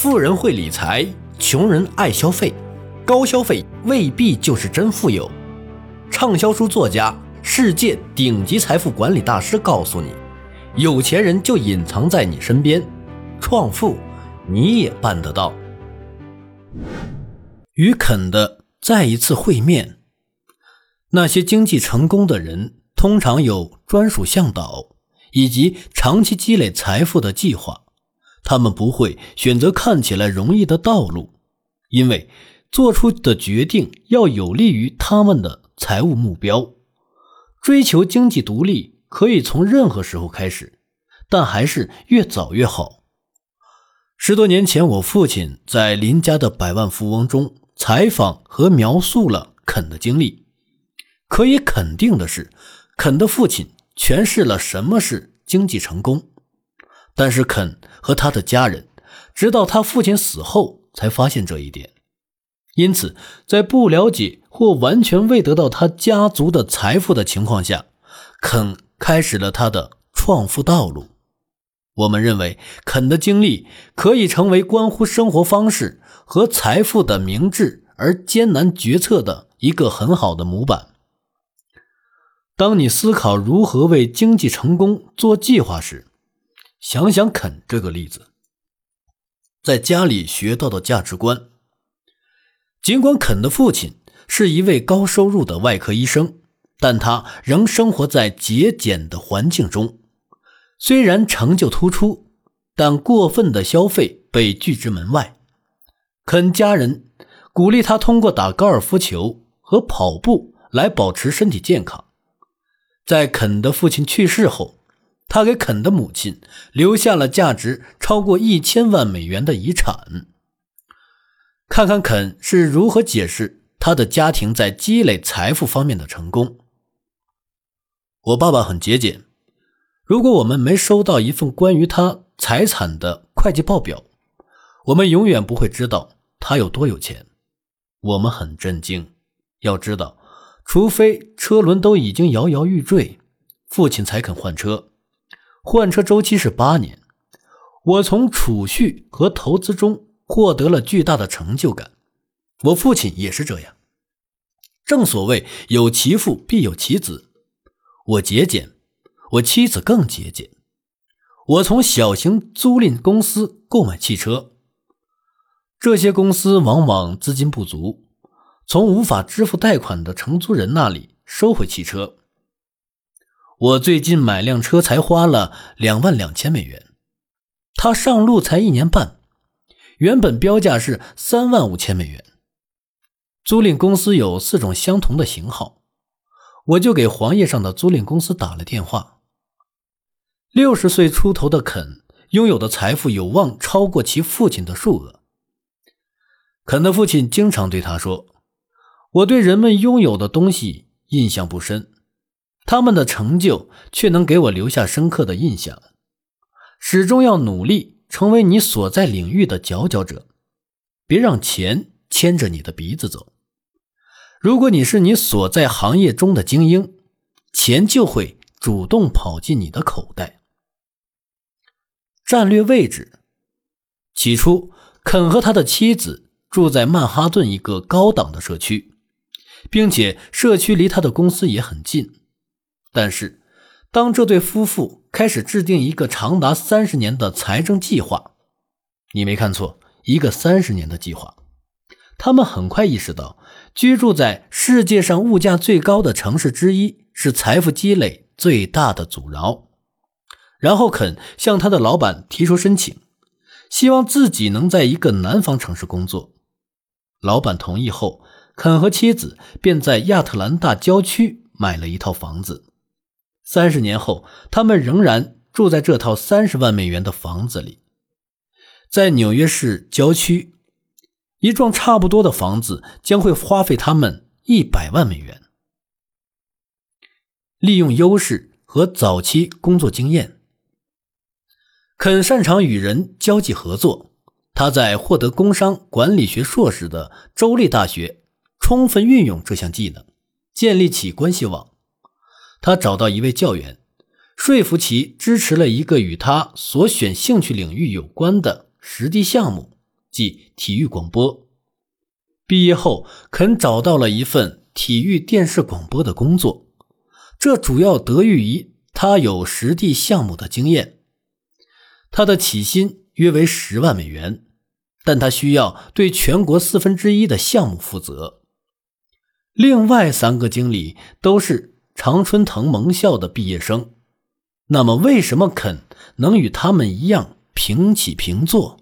富人会理财，穷人爱消费，高消费未必就是真富有。畅销书作家、世界顶级财富管理大师告诉你，有钱人就隐藏在你身边，创富你也办得到。与肯的再一次会面。那些经济成功的人通常有专属向导以及长期积累财富的计划。他们不会选择看起来容易的道路，因为做出的决定要有利于他们的财务目标。追求经济独立可以从任何时候开始，但还是越早越好。十多年前，我父亲在邻家的百万富翁中采访和描述了肯的经历。可以肯定的是，肯的父亲诠释了什么是经济成功。但是肯和他的家人，直到他父亲死后才发现这一点，因此在不了解或完全未得到他家族的财富的情况下，肯开始了他的创富道路。我们认为肯的经历可以成为关乎生活方式和财富的明智而艰难决策的一个很好的模板。当你思考如何为经济成功做计划时，想想肯这个例子，在家里学到的价值观。尽管肯的父亲是一位高收入的外科医生，但他仍生活在节俭的环境中。虽然成就突出，但过分的消费被拒之门外。肯家人鼓励他通过打高尔夫球和跑步来保持身体健康。在肯的父亲去世后。他给肯的母亲留下了价值超过一千万美元的遗产。看看肯是如何解释他的家庭在积累财富方面的成功。我爸爸很节俭，如果我们没收到一份关于他财产的会计报表，我们永远不会知道他有多有钱。我们很震惊，要知道，除非车轮都已经摇摇欲坠，父亲才肯换车。换车周期是八年，我从储蓄和投资中获得了巨大的成就感。我父亲也是这样。正所谓有其父必有其子。我节俭，我妻子更节俭。我从小型租赁公司购买汽车，这些公司往往资金不足，从无法支付贷款的承租人那里收回汽车。我最近买辆车才花了两万两千美元，它上路才一年半，原本标价是三万五千美元。租赁公司有四种相同的型号，我就给黄页上的租赁公司打了电话。六十岁出头的肯拥有的财富有望超过其父亲的数额。肯的父亲经常对他说：“我对人们拥有的东西印象不深。”他们的成就却能给我留下深刻的印象。始终要努力成为你所在领域的佼佼者，别让钱牵着你的鼻子走。如果你是你所在行业中的精英，钱就会主动跑进你的口袋。战略位置。起初，肯和他的妻子住在曼哈顿一个高档的社区，并且社区离他的公司也很近。但是，当这对夫妇开始制定一个长达三十年的财政计划，你没看错，一个三十年的计划。他们很快意识到，居住在世界上物价最高的城市之一是财富积累最大的阻挠。然后，肯向他的老板提出申请，希望自己能在一个南方城市工作。老板同意后，肯和妻子便在亚特兰大郊区买了一套房子。三十年后，他们仍然住在这套三十万美元的房子里，在纽约市郊区，一幢差不多的房子将会花费他们一百万美元。利用优势和早期工作经验，肯擅长与人交际合作。他在获得工商管理学硕士的州立大学，充分运用这项技能，建立起关系网。他找到一位教员，说服其支持了一个与他所选兴趣领域有关的实地项目，即体育广播。毕业后，肯找到了一份体育电视广播的工作，这主要得益于他有实地项目的经验。他的起薪约为十万美元，但他需要对全国四分之一的项目负责。另外三个经理都是常春藤盟校的毕业生。那么，为什么肯能与他们一样平起平坐？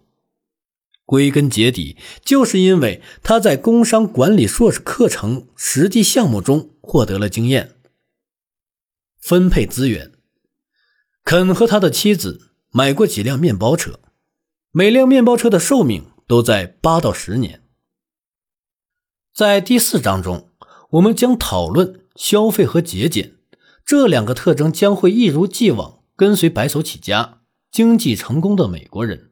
归根结底，就是因为他在工商管理硕士课程实际项目中获得了经验。分配资源，肯和他的妻子买过几辆面包车，每辆面包车的寿命都在八到十年。在第四章中，我们将讨论消费和节俭。这两个特征将会一如既往跟随白手起家、经济成功的美国人。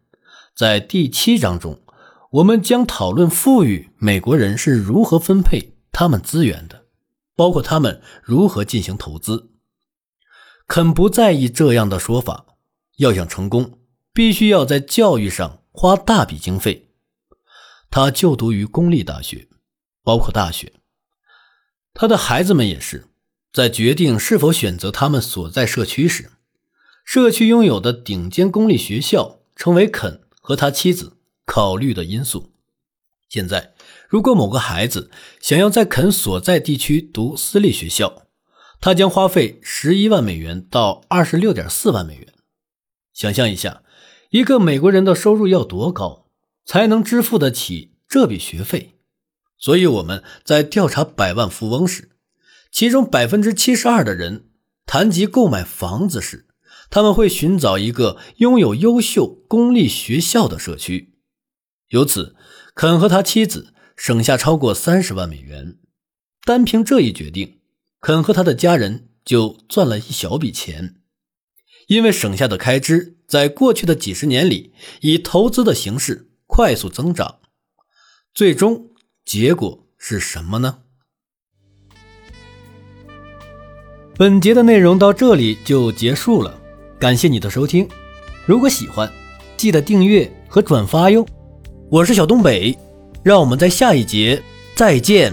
在第七章中，我们将讨论富裕美国人是如何分配他们资源的，包括他们如何进行投资。肯不在意这样的说法：要想成功，必须要在教育上花大笔经费。他就读于公立大学，包括大学。他的孩子们也是。在决定是否选择他们所在社区时，社区拥有的顶尖公立学校成为肯和他妻子考虑的因素。现在，如果某个孩子想要在肯所在地区读私立学校，他将花费十一万美元到二十六点四万美元。想象一下，一个美国人的收入要多高才能支付得起这笔学费？所以我们在调查百万富翁时。其中百分之七十二的人谈及购买房子时，他们会寻找一个拥有优秀公立学校的社区。由此，肯和他妻子省下超过三十万美元。单凭这一决定，肯和他的家人就赚了一小笔钱，因为省下的开支在过去的几十年里以投资的形式快速增长。最终结果是什么呢？本节的内容到这里就结束了，感谢你的收听。如果喜欢，记得订阅和转发哟。我是小东北，让我们在下一节再见。